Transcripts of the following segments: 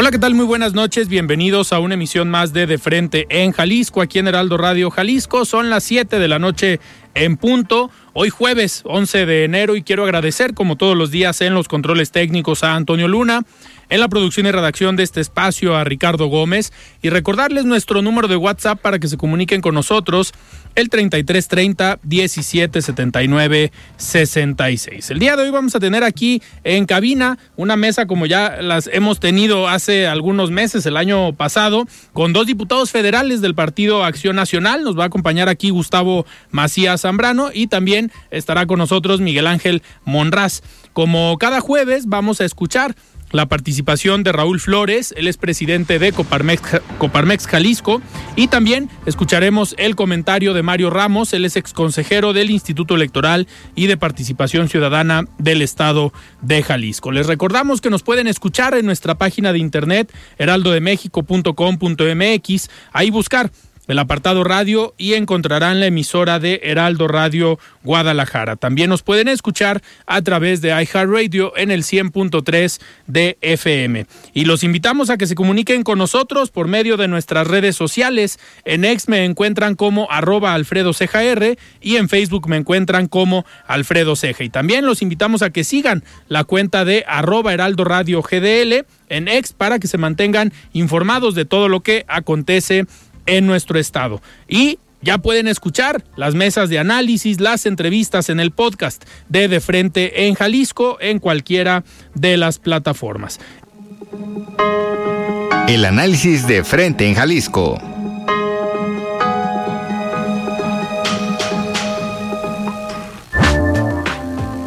Hola, ¿qué tal? Muy buenas noches. Bienvenidos a una emisión más de De Frente en Jalisco, aquí en Heraldo Radio Jalisco. Son las 7 de la noche en punto. Hoy jueves 11 de enero y quiero agradecer como todos los días en los controles técnicos a Antonio Luna, en la producción y redacción de este espacio a Ricardo Gómez y recordarles nuestro número de WhatsApp para que se comuniquen con nosotros el 3330 1779 66. El día de hoy vamos a tener aquí en cabina una mesa como ya las hemos tenido hace algunos meses, el año pasado, con dos diputados federales del Partido Acción Nacional. Nos va a acompañar aquí Gustavo Macías Zambrano y también estará con nosotros Miguel Ángel Monraz. Como cada jueves vamos a escuchar la participación de Raúl Flores, él es presidente de Coparmex, Jalisco, y también escucharemos el comentario de Mario Ramos, él es exconsejero del Instituto Electoral y de Participación Ciudadana del Estado de Jalisco. Les recordamos que nos pueden escuchar en nuestra página de internet heraldodemexico.com.mx, ahí buscar el apartado radio y encontrarán la emisora de Heraldo Radio Guadalajara. También nos pueden escuchar a través de iHeartRadio en el 100.3 de FM. Y los invitamos a que se comuniquen con nosotros por medio de nuestras redes sociales. En X me encuentran como arroba Alfredo y en Facebook me encuentran como Alfredo Ceja. Y también los invitamos a que sigan la cuenta de arroba Heraldo Radio GDL en X para que se mantengan informados de todo lo que acontece en nuestro estado. Y ya pueden escuchar las mesas de análisis, las entrevistas en el podcast de De Frente en Jalisco en cualquiera de las plataformas. El análisis de Frente en Jalisco.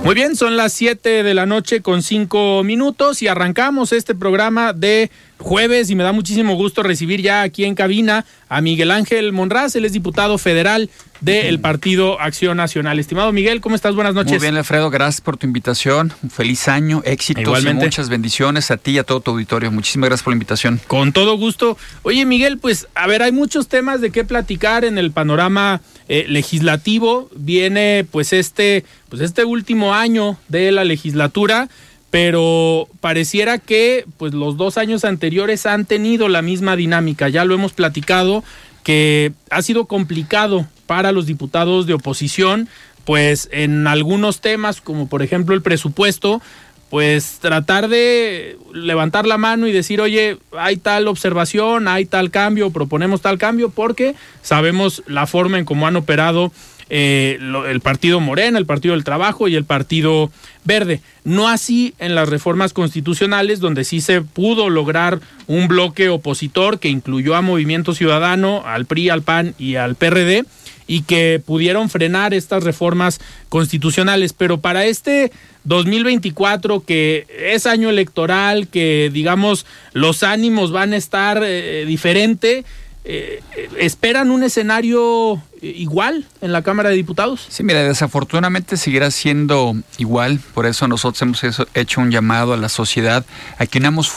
Muy bien, son las 7 de la noche con 5 minutos y arrancamos este programa de jueves y me da muchísimo gusto recibir ya aquí en cabina a Miguel Ángel Monraz, él es diputado federal del Partido Acción Nacional. Estimado Miguel, ¿cómo estás? Buenas noches. Muy bien, Alfredo, gracias por tu invitación. Un feliz año, éxitos y muchas bendiciones a ti y a todo tu auditorio. Muchísimas gracias por la invitación. Con todo gusto. Oye, Miguel, pues a ver, hay muchos temas de qué platicar en el panorama eh, legislativo. Viene pues este, pues este último año de la legislatura pero pareciera que pues los dos años anteriores han tenido la misma dinámica, ya lo hemos platicado, que ha sido complicado para los diputados de oposición, pues en algunos temas, como por ejemplo el presupuesto, pues tratar de levantar la mano y decir, oye, hay tal observación, hay tal cambio, proponemos tal cambio, porque sabemos la forma en cómo han operado eh, el Partido Morena, el Partido del Trabajo y el Partido Verde. No así en las reformas constitucionales, donde sí se pudo lograr un bloque opositor que incluyó a Movimiento Ciudadano, al PRI, al PAN y al PRD, y que pudieron frenar estas reformas constitucionales. Pero para este 2024, que es año electoral, que digamos los ánimos van a estar eh, diferente, eh, ¿Esperan un escenario igual en la Cámara de Diputados? Sí, mira, desafortunadamente seguirá siendo igual, por eso nosotros hemos hecho un llamado a la sociedad a que unamos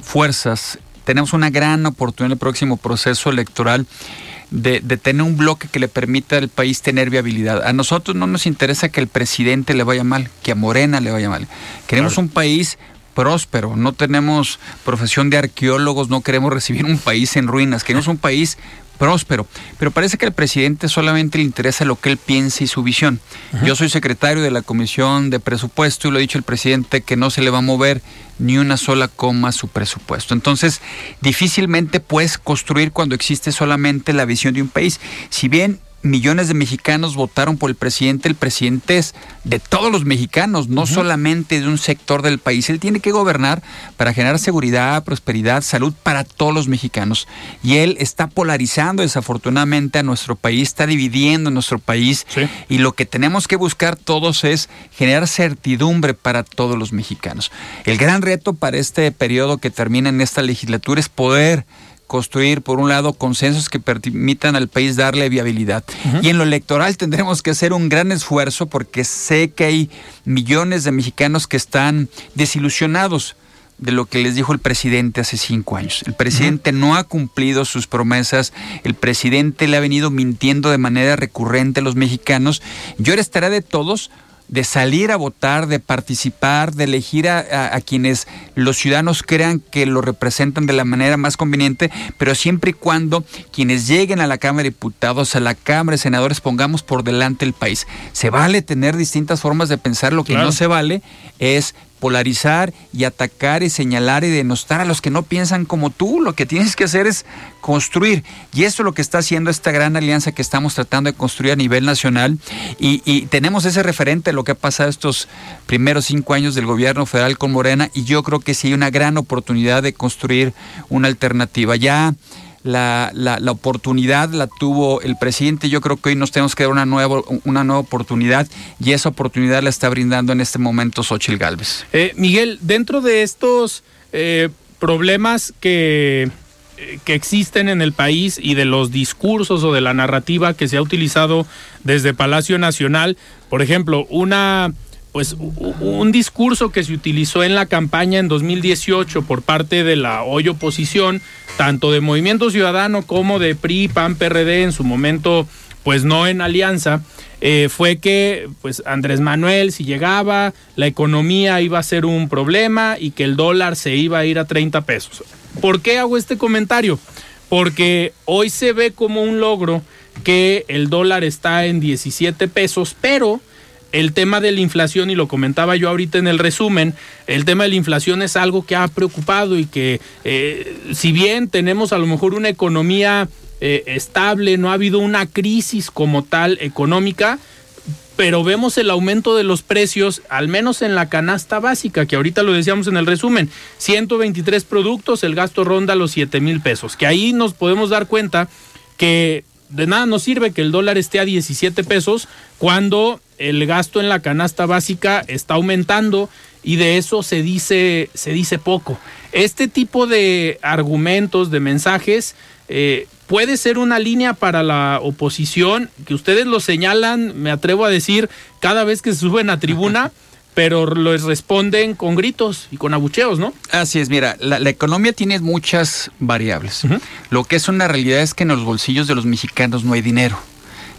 fuerzas. Tenemos una gran oportunidad en el próximo proceso electoral de, tener un bloque que le permita al país tener viabilidad. A nosotros no nos interesa que el presidente le vaya mal, que a Morena le vaya mal. Queremos un país próspero, no tenemos profesión de arqueólogos, no queremos recibir un país en ruinas, queremos un país próspero. Pero parece que al presidente solamente le interesa lo que él piensa y su visión. Yo soy secretario de la Comisión de Presupuesto y lo ha dicho el presidente que no se le va a mover ni una sola coma a su presupuesto. Entonces, difícilmente puedes construir cuando existe solamente la visión de un país. Si bien millones de mexicanos votaron por el presidente, el presidente es de todos los mexicanos, no solamente de un sector del país. Él tiene que gobernar para generar seguridad, prosperidad, salud para todos los mexicanos. Y él está polarizando desafortunadamente a nuestro país, está dividiendo nuestro país. Y lo que tenemos que buscar todos es generar certidumbre para todos los mexicanos. El gran reto para este periodo que termina en esta legislatura es poder construir, por un lado, consensos que permitan al país darle viabilidad. Y en lo electoral tendremos que hacer un gran esfuerzo porque sé que hay millones de mexicanos que están desilusionados de lo que les dijo el presidente hace cinco años. El presidente no ha cumplido sus promesas, el presidente le ha venido mintiendo de manera recurrente a los mexicanos. Yo ahora estaré de todos de salir a votar, de participar, de elegir a, quienes los ciudadanos crean que lo representan de la manera más conveniente, pero siempre y cuando quienes lleguen a la Cámara de Diputados, a la Cámara de Senadores, pongamos por delante el país. Se vale tener distintas formas de pensar, lo que no se vale es polarizar y atacar y señalar y denostar a los que no piensan como tú. Lo que tienes que hacer es construir. Y eso es lo que está haciendo esta gran alianza que estamos tratando de construir a nivel nacional. Y, tenemos ese referente de lo que ha pasado estos primeros cinco años del gobierno federal con Morena. Y yo creo que sí hay una gran oportunidad de construir una alternativa. Ya la, la, oportunidad la tuvo el presidente. Yo creo que hoy nos tenemos que dar una nueva, una nueva oportunidad y esa oportunidad la está brindando en este momento Xochil Gálvez. Eh, Miguel, dentro de estos eh, problemas que, eh, que existen en el país y de los discursos o de la narrativa que se ha utilizado desde Palacio Nacional, por ejemplo, una pues un discurso que se utilizó en la campaña en 2018 por parte de la hoy oposición, tanto de Movimiento Ciudadano como de PRI, PAN, PRD, en su momento, pues no en alianza, eh, fue que pues Andrés Manuel si llegaba, la economía iba a ser un problema y que el dólar se iba a ir a 30 pesos. ¿Por qué hago este comentario? Porque hoy se ve como un logro que el dólar está en 17 pesos, pero el tema de la inflación, y lo comentaba yo ahorita en el resumen, el tema de la inflación es algo que ha preocupado y que eh, si bien tenemos a lo mejor una economía eh, estable, no ha habido una crisis como tal económica, pero vemos el aumento de los precios, al menos en la canasta básica, que ahorita lo decíamos en el resumen, 123 productos, el gasto ronda los 7 mil pesos, que ahí nos podemos dar cuenta que de nada nos sirve que el dólar esté a 17 pesos cuando el gasto en la canasta básica está aumentando y de eso se dice, se dice poco. Este tipo de argumentos, de mensajes, eh, puede ser una línea para la oposición, que ustedes lo señalan, me atrevo a decir, cada vez que se suben a tribuna. pero les responden con gritos y con abucheos, ¿no? Así es, mira, la, economía tiene muchas variables. Lo que es una realidad es que en los bolsillos de los mexicanos no hay dinero.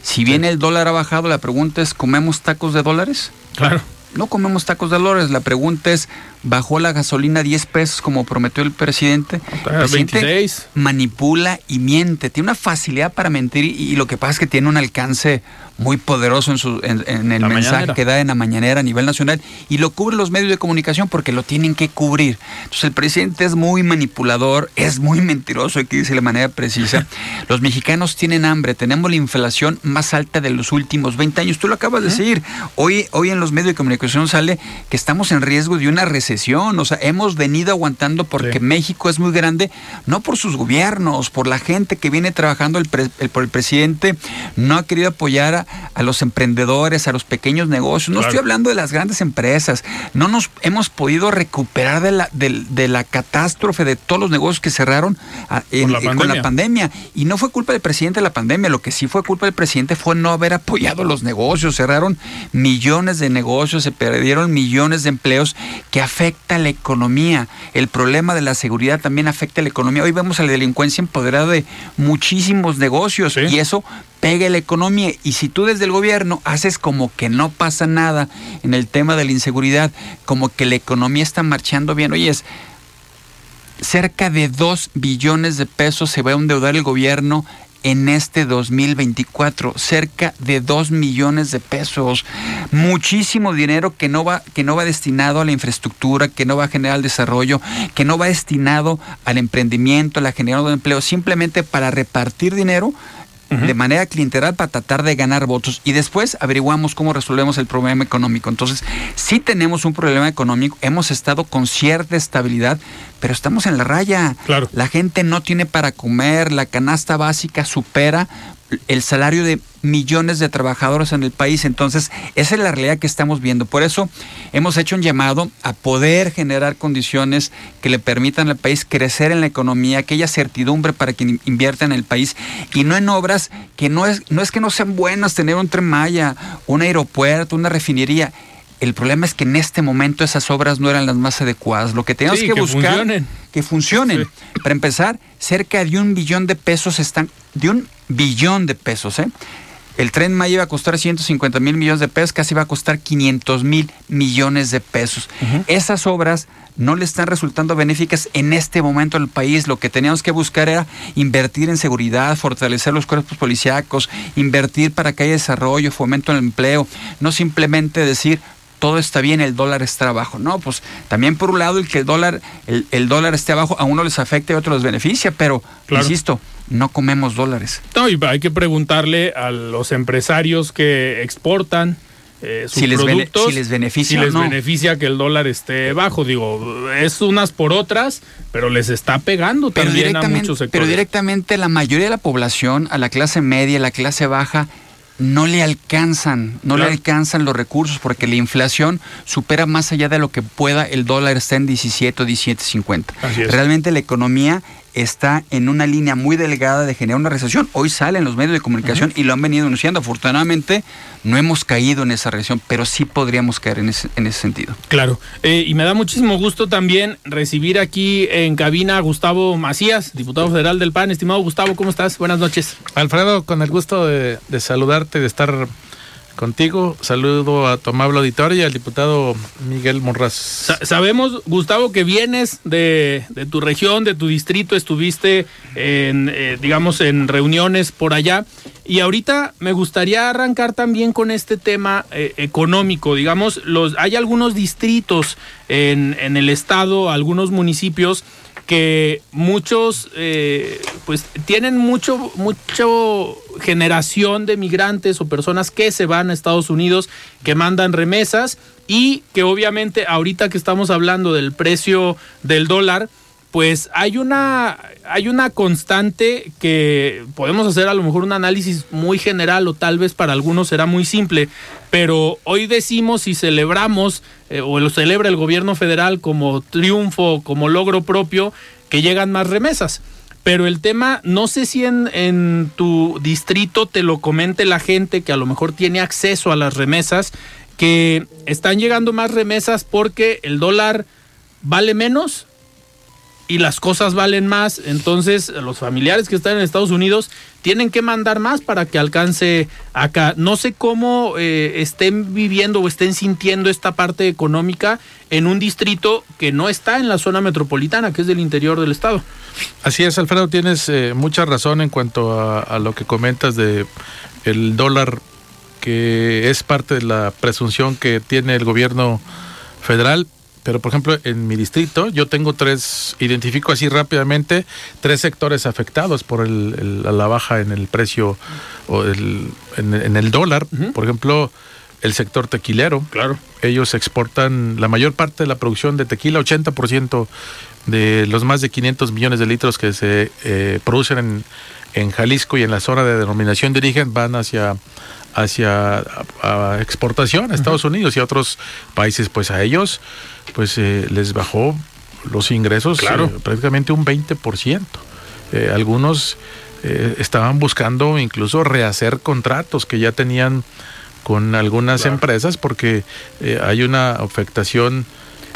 Si bien el dólar ha bajado, la pregunta es, ¿comemos tacos de dólares? Claro. No comemos tacos de dólares. La pregunta es, ¿bajó la gasolina 10 pesos como prometió el presidente? El presidente manipula y miente. Tiene una facilidad para mentir y lo que pasa es que tiene un alcance muy poderoso en, su, en, el mensaje que da en la mañanera a nivel nacional y lo cubren los medios de comunicación porque lo tienen que cubrir. Entonces el presidente es muy manipulador, es muy mentiroso, hay que decir de manera precisa. Los mexicanos tienen hambre, tenemos la inflación más alta de los últimos 20 años. Tú lo acabas de decir. Hoy, hoy en los medios de comunicación sale que estamos en riesgo de una recesión. O sea, hemos venido aguantando porque México es muy grande, no por sus gobiernos, por la gente que viene trabajando, el, por el presidente no ha querido apoyar a, a los emprendedores, a los pequeños negocios. No estoy hablando de las grandes empresas. No nos hemos podido recuperar de la, de, la catástrofe de todos los negocios que cerraron ah, con, la pandemia. Y no fue culpa del presidente de la pandemia. Lo que sí fue culpa del presidente fue no haber apoyado los negocios. Cerraron millones de negocios, se perdieron millones de empleos que afecta a la economía. El problema de la seguridad también afecta a la economía. Hoy vemos a la delincuencia empoderada de muchísimos negocios y eso pega la economía. Y si tú desde el gobierno haces como que no pasa nada en el tema de la inseguridad, como que la economía está marchando bien, oye, es cerca de 2 billones de pesos se va a endeudar el gobierno en este 2024, cerca de 2 millones de pesos. Muchísimo dinero que no va que no va destinado a la infraestructura, que no va a generar desarrollo, que no va destinado al emprendimiento, a la generación de empleo, simplemente para repartir dinero de manera clientelar para tratar de ganar votos y después averiguamos cómo resolvemos el problema económico. Entonces, sí tenemos un problema económico, hemos estado con cierta estabilidad, pero estamos en la raya. Claro. La gente no tiene para comer, la canasta básica supera el salario de millones de trabajadores en el país. Entonces, esa es la realidad que estamos viendo. Por eso hemos hecho un llamado a poder generar condiciones que le permitan al país crecer en la economía, que haya certidumbre para que invierta en el país y no en obras que no es, no es que no sean buenas tener un tren Maya, un aeropuerto, una refinería. El problema es que en este momento esas obras no eran las más adecuadas. Lo que tenemos que, buscar funcionen. que funcionen. Para empezar, cerca de un billón de pesos están, de un billón de pesos, ¿eh? El tren Maya iba a costar 150 mil millones de pesos, casi va a costar 500 mil millones de pesos. Esas obras no le están resultando benéficas en este momento al país. Lo que teníamos que buscar era invertir en seguridad, fortalecer los cuerpos policíacos, invertir para que haya desarrollo, fomento el empleo, no simplemente decir todo está bien, el dólar está abajo. No, pues también por un lado el que el dólar, el, dólar esté abajo, a uno les afecta y a otros les beneficia, pero insisto, no comemos dólares. No, y hay que preguntarle a los empresarios que exportan eh, sus si productos, si les beneficia si les beneficia que el dólar esté bajo. Digo, es unas por otras, pero les está pegando pero también a muchos sectores. Pero directamente la mayoría de la población, a la clase media, a la clase baja, no le alcanzan, no le alcanzan los recursos porque la inflación supera más allá de lo que pueda el dólar está en 17 o 17.50. Realmente la economía está en una línea muy delgada de generar una recesión. Hoy salen los medios de comunicación y lo han venido anunciando. Afortunadamente no hemos caído en esa recesión, pero sí podríamos caer en ese, en ese sentido. Claro, eh, y me da muchísimo gusto también recibir aquí en cabina a Gustavo Macías, diputado federal del PAN. Estimado Gustavo, ¿cómo estás? Buenas noches. Alfredo, con el gusto de, de saludarte, de estar contigo. Saludo a tu amable auditorio y al diputado Miguel Morraz. sabemos, Gustavo, que vienes de, tu región, de tu distrito, estuviste en, eh, digamos, en reuniones por allá. Y ahorita me gustaría arrancar también con este tema eh, económico. Digamos, los, hay algunos distritos en, en el estado, algunos municipios que muchos eh, pues tienen mucho mucho generación de migrantes o personas que se van a Estados Unidos que mandan remesas y que obviamente ahorita que estamos hablando del precio del dólar pues hay una, hay una constante que podemos hacer a lo mejor un análisis muy general o tal vez para algunos será muy simple, pero hoy decimos y celebramos eh, o lo celebra el gobierno federal como triunfo, como logro propio, que llegan más remesas. Pero el tema, no sé si en, en tu distrito te lo comente la gente que a lo mejor tiene acceso a las remesas, que están llegando más remesas porque el dólar vale menos y las cosas valen más, entonces los familiares que están en Estados Unidos tienen que mandar más para que alcance acá. No sé cómo eh, estén viviendo o estén sintiendo esta parte económica en un distrito que no está en la zona metropolitana, que es del interior del estado. Así es, Alfredo, tienes eh, mucha razón en cuanto a, a lo que comentas de el dólar, que es parte de la presunción que tiene el gobierno federal, pero por ejemplo en mi distrito yo tengo tres, identifico así rápidamente, tres sectores afectados por el, la baja en el precio o el, en, el dólar. Por ejemplo, el sector tequilero. Claro. Ellos exportan la mayor parte de la producción de tequila, 80% de los más de 500 millones de litros que se eh, producen en, en Jalisco y en la zona de denominación de origen van hacia hacia exportación a Estados Unidos y a otros países, pues a ellos pues eh, les bajó los ingresos claro. Eh, prácticamente un 20%. Eh, algunos estaban buscando incluso rehacer contratos que ya tenían con algunas empresas porque hay una afectación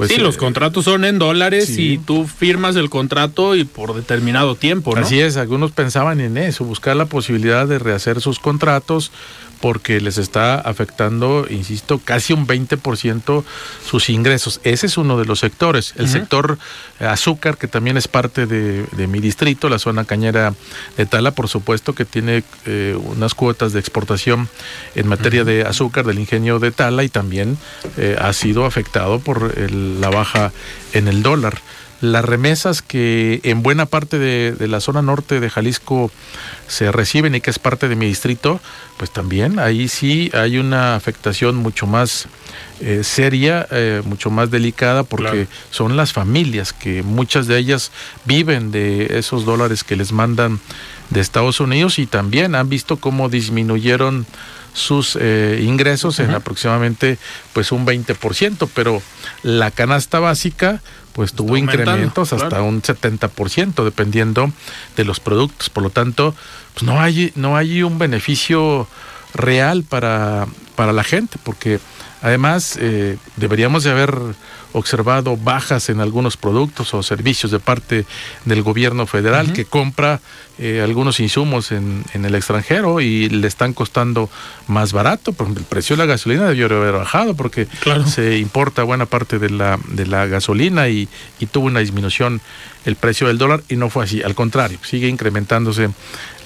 Pues, sí, los eh, contratos son en dólares y tú firmas el contrato y por determinado tiempo, ¿no? Así es, algunos pensaban en eso, buscar la posibilidad de rehacer sus contratos porque les está afectando, insisto, casi un 20% sus ingresos. Ese es uno de los sectores. El sector azúcar, que también es parte de, mi distrito, la zona cañera de Tala, por supuesto que tiene eh, unas cuotas de exportación en materia de azúcar del ingenio de Tala y también eh, ha sido afectado por la baja en el dólar las remesas que en buena parte de, la zona norte de Jalisco se reciben y que es parte de mi distrito, pues también ahí sí hay una afectación mucho más eh, seria, eh, mucho más delicada, porque son las familias que muchas de ellas viven de esos dólares que les mandan de Estados Unidos y también han visto cómo disminuyeron sus eh, ingresos en aproximadamente pues un 20%, pero la canasta básica pues tuvo incrementos hasta un 70% dependiendo de los productos. Por lo tanto, pues no hay, no hay un beneficio real para, para la gente, porque además eh, deberíamos de haber observado bajas en algunos productos o servicios de parte del gobierno federal que compra eh, algunos insumos en, en, el extranjero y le están costando más barato. Por ejemplo, el precio de la gasolina debió haber bajado porque se importa buena parte de la, de la gasolina y, y tuvo una disminución el precio del dólar y no fue así. Al contrario, sigue incrementándose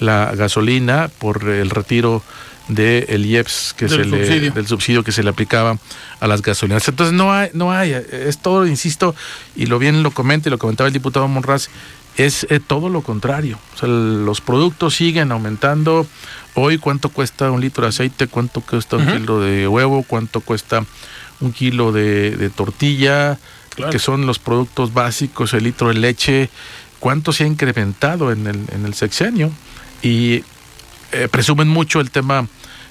la gasolina por el retiro del IEPS que del se subsidio. le del subsidio que se le aplicaba a las gasolineras. Entonces no hay no hay es todo insisto y lo bien lo comenta y lo comentaba el diputado Monraz es eh, todo lo contrario. O sea, los productos siguen aumentando. Hoy cuánto cuesta un litro de aceite, cuánto cuesta un kilo de huevo, cuánto cuesta un kilo de, tortilla, que son los productos básicos, el litro de leche, cuánto se ha incrementado en el, en el sexenio. Y eh, presumen mucho el tema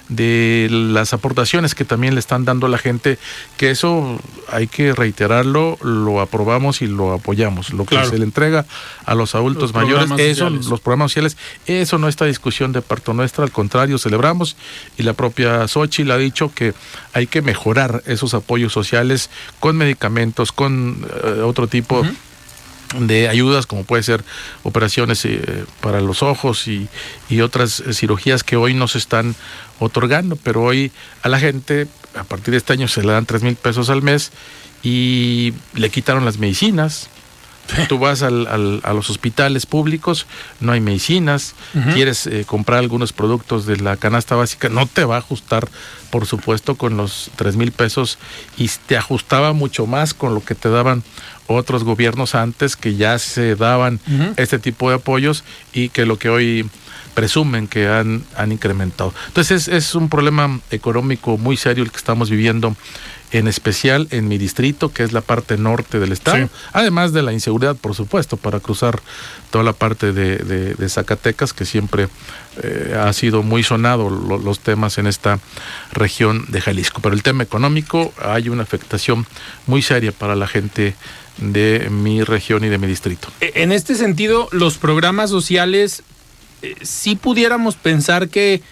de las aportaciones que también le están dando a la gente, que eso hay que reiterarlo, lo aprobamos y lo apoyamos. Lo que se le entrega a los adultos mayores, eso, los programas sociales, eso no está discusión de parte nuestra, al contrario, celebramos y la propia Xochitl ha dicho que hay que mejorar esos apoyos sociales con medicamentos, con eh, otro tipo de ayudas como puede ser operaciones eh, para los ojos y, y otras eh, cirugías que hoy no se están otorgando, pero hoy a la gente a partir de este año se le dan tres mil pesos al mes y le quitaron las medicinas. Tú vas al, al, a los hospitales públicos, no hay medicinas, quieres eh, comprar algunos productos de la canasta básica, no te va a ajustar, por supuesto, con los tres mil pesos y te ajustaba mucho más con lo que te daban otros gobiernos antes que ya se daban este tipo de apoyos y que lo que hoy presumen que han, han incrementado. Entonces es, un problema económico muy serio el que estamos viviendo, en especial en mi distrito, que es la parte norte del estado, además de la inseguridad, por supuesto, para cruzar toda la parte de, Zacatecas, que siempre eh, ha sido muy sonado los temas en esta región de Jalisco. Pero el tema económico, hay una afectación muy seria para la gente de mi región y de mi distrito. E, en este sentido, los programas sociales, eh, si pudiéramos pensar que,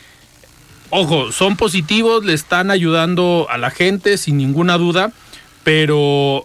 ojo, son positivos, le están ayudando a la gente sin ninguna duda, pero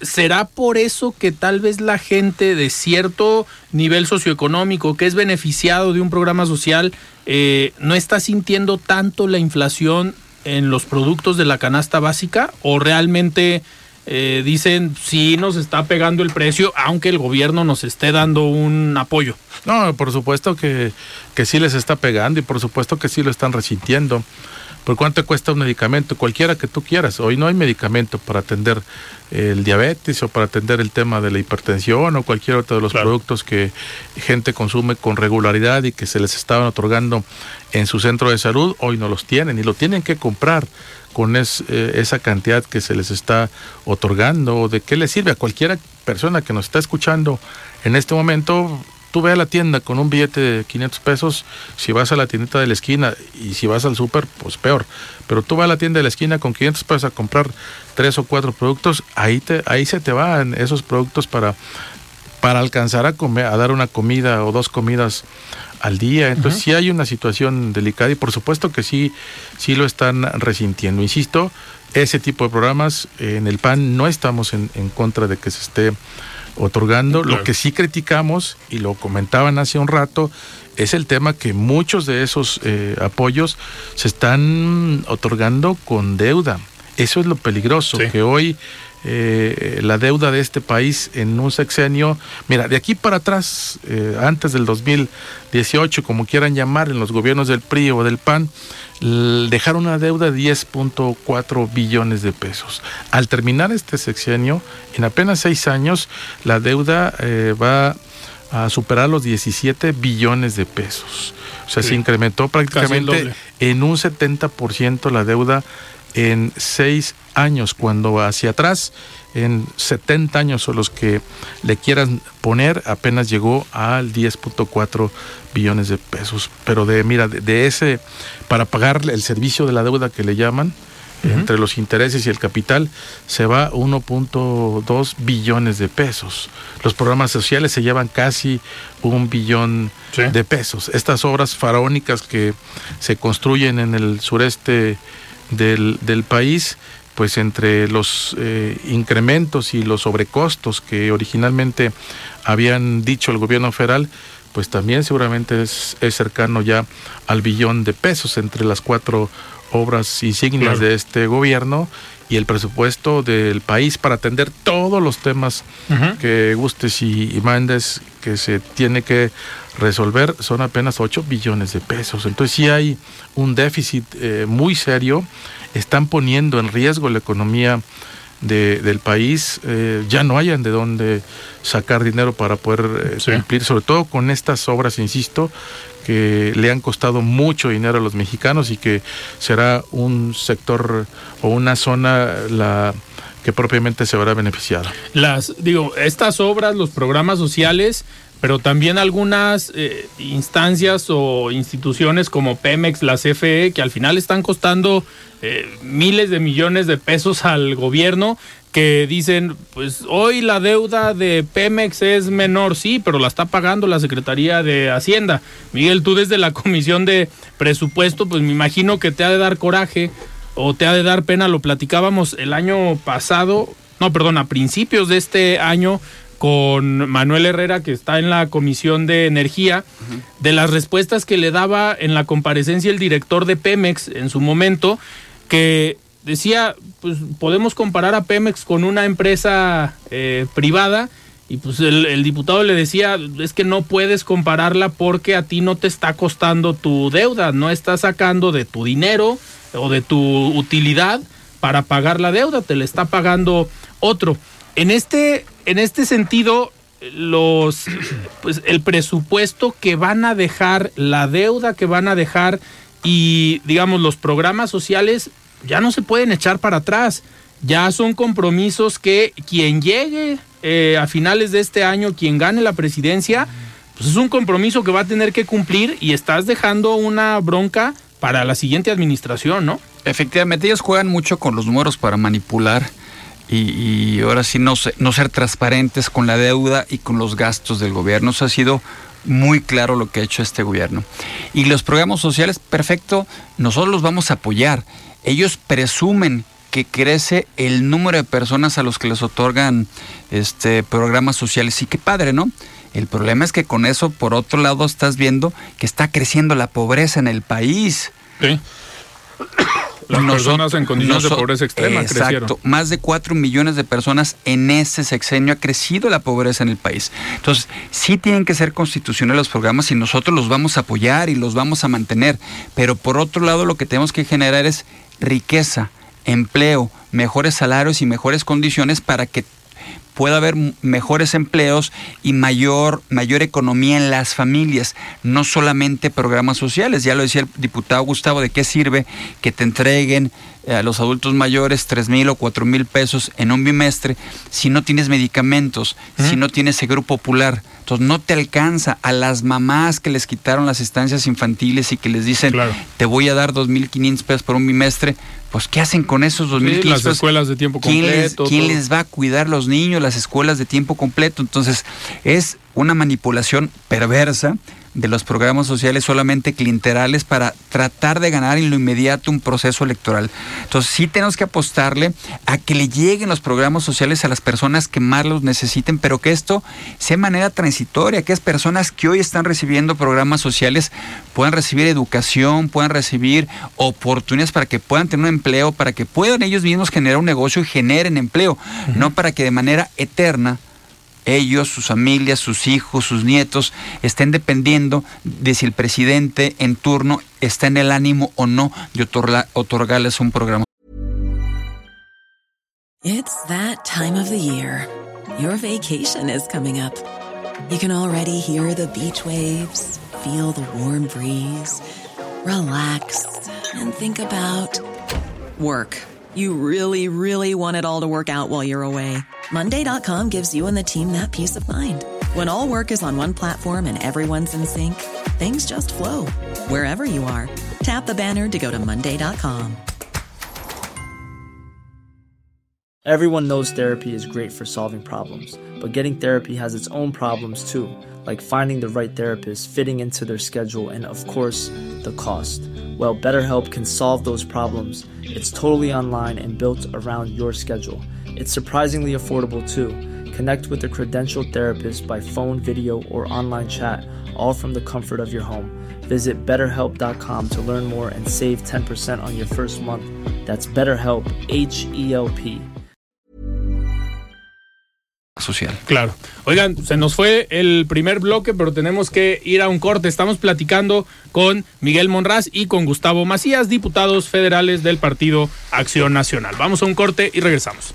¿será por eso que tal vez la gente de cierto nivel socioeconómico que es beneficiado de un programa social eh, no está sintiendo tanto la inflación en los productos de la canasta básica o realmente eh, dicen sí nos está pegando el precio, aunque el gobierno nos esté dando un apoyo. No, por supuesto que, que sí les está pegando y por supuesto que sí lo están resintiendo. ¿Por cuánto cuesta un medicamento? Cualquiera que tú quieras. Hoy no hay medicamento para atender el diabetes o para atender el tema de la hipertensión o cualquier otro de los productos que gente consume con regularidad y que se les estaban otorgando en su centro de salud. Hoy no los tienen y lo tienen que comprar con eh, esa cantidad que se les está otorgando o de qué le sirve a cualquier persona que nos está escuchando en este momento. Tú ve a la tienda con un billete de 500 pesos, si vas a la tiendita de la esquina y si vas al súper, pues peor. Pero tú vas a la tienda de la esquina con 500 pesos a comprar tres o cuatro productos, ahí, te, ahí se te van esos productos para, para alcanzar a, comer, a dar una comida o dos comidas al día. Entonces sí hay una situación delicada y por supuesto que sí, sí lo están resintiendo. Insisto, ese tipo de programas en el PAN no estamos en, contra de que se esté otorgando. Lo que sí criticamos, y lo comentaban hace un rato, es el tema que muchos de esos eh, apoyos se están otorgando con deuda. Eso es lo peligroso, que hoy eh, la deuda de este país en un sexenio, mira, de aquí para atrás, eh, antes del 2018, como quieran llamar, en los gobiernos del PRI o del PAN, dejaron una deuda de 10.4 billones de pesos. Al terminar este sexenio, en apenas seis años, la deuda eh, va a superar los 17 billones de pesos. O sea, se incrementó prácticamente en un 70% la deuda en seis años, cuando hacia atrás, en 70 años son los que le quieran poner, apenas llegó al 10.4 billones de pesos. Pero de, mira, de, ese, para pagar el servicio de la deuda que le llaman, entre los intereses y el capital, se va 1.2 billones de pesos. Los programas sociales se llevan casi un billón de pesos. Estas obras faraónicas que se construyen en el sureste del, del país, pues entre los eh, incrementos y los sobrecostos que originalmente habían dicho el gobierno federal, pues también seguramente es, cercano ya al billón de pesos entre las cuatro obras insignias de este gobierno y el presupuesto del país para atender todos los temas que gustes y, mandes que se tiene que resolver son apenas 8 billones de pesos. Entonces sí hay un déficit eh, muy serio están poniendo en riesgo la economía del país, eh, ya no hayan de dónde sacar dinero para poder eh, cumplir, sobre todo con estas obras, insisto, que le han costado mucho dinero a los mexicanos y que será un sector o una zona la que propiamente se verá beneficiada. Las, digo, estas obras, los programas sociales, pero también algunas eh, instancias o instituciones como Pemex, la CFE, que al final están costando eh, miles de millones de pesos al gobierno que dicen, pues hoy la deuda de Pemex es menor, sí, pero la está pagando la Secretaría de Hacienda. Miguel, tú desde la Comisión de Presupuesto, pues me imagino que te ha de dar coraje o te ha de dar pena, lo platicábamos el año pasado, no, perdón, a principios de este año, con Manuel Herrera, que está en la Comisión de Energía, de las respuestas que le daba en la comparecencia el director de Pemex en su momento, que decía, pues podemos comparar a Pemex con una empresa eh, privada, y pues el, el, diputado le decía, es que no puedes compararla porque a ti no te está costando tu deuda, no estás sacando de tu dinero o de tu utilidad para pagar la deuda, te la está pagando otro. En este, en este sentido, los pues el presupuesto que van a dejar, la deuda que van a dejar y digamos los programas sociales ya no se pueden echar para atrás. Ya son compromisos que quien llegue eh, a finales de este año, quien gane la presidencia, pues es un compromiso que va a tener que cumplir y estás dejando una bronca para la siguiente administración, ¿no? Efectivamente, ellos juegan mucho con los números para manipular y, ahora sí no, no ser transparentes con la deuda y con los gastos del gobierno. Eso ha sido muy claro lo que ha hecho este gobierno. Y los programas sociales, perfecto, nosotros los vamos a apoyar. Ellos presumen que crece el número de personas a los que les otorgan este programas sociales. Y qué padre, ¿no? El problema es que con eso, por otro lado, estás viendo que está creciendo la pobreza en el país. Sí. Las personas en condiciones de pobreza extrema exacto, Más de 4 millones de personas en ese sexenio ha crecido la pobreza en el país. Entonces, sí tienen que ser constitucionales los programas y nosotros los vamos a apoyar y los vamos a mantener. Pero por otro lado, lo que tenemos que generar es riqueza, empleo, mejores salarios y mejores condiciones para que pueda haber mejores empleos y mayor, mayor economía en las familias, no solamente programas sociales. Ya lo decía el diputado Gustavo, ¿de qué sirve que te entreguen a los adultos mayores tres mil o cuatro mil pesos en un bimestre si no tienes medicamentos, si no tienes seguro popular? Entonces no te alcanza a las mamás que les quitaron las estancias infantiles y que les dicen, te voy a dar 2.500 pesos por un bimestre, pues ¿qué hacen con esos 2.500 sí, las escuelas de tiempo completo. ¿Quién, les, va a cuidar los niños, las escuelas de tiempo completo? Entonces es una manipulación perversa de los programas sociales solamente clienterales para tratar de ganar en lo inmediato un proceso electoral. Entonces sí tenemos que apostarle a que le lleguen los programas sociales a las personas que más los necesiten, pero que esto sea de manera transitoria, que es personas que hoy están recibiendo programas sociales puedan recibir educación, puedan recibir oportunidades para que puedan tener un empleo, para que puedan ellos mismos generar un negocio y generen empleo, no para que de manera eterna ellos, sus familias, sus hijos, sus nietos estén dependiendo de si el presidente en turno está en el ánimo o no de otorgarles un programa. It's that time of the year. Your vacation is coming up. You can already hear the beach waves, feel the warm breeze, relax and think about work. You really, really want it all to work out while you're away. Monday.com gives you and the team that peace of mind. When all work is on one platform and everyone's in sync, things just flow wherever you are. Tap the banner to go to Monday.com. Everyone knows therapy is great for solving problems, but getting therapy has its own problems too, like finding the right therapist, fitting into their schedule, and of course, the cost. Well, BetterHelp can solve those problems. It's totally online and built around your schedule. It's surprisingly affordable too. Connect with a credentialed therapist by phone, video, or online chat, all from the comfort of your home. Visit betterhelp.com to learn more and save 10% on your first month. That's BetterHelp, H E L P. Social. Claro. Oigan, se nos fue el primer bloque, pero tenemos que ir a un corte. Estamos platicando con Miguel Monraz y con Gustavo Macías, diputados federales del Partido Acción Nacional. Vamos a un corte y regresamos.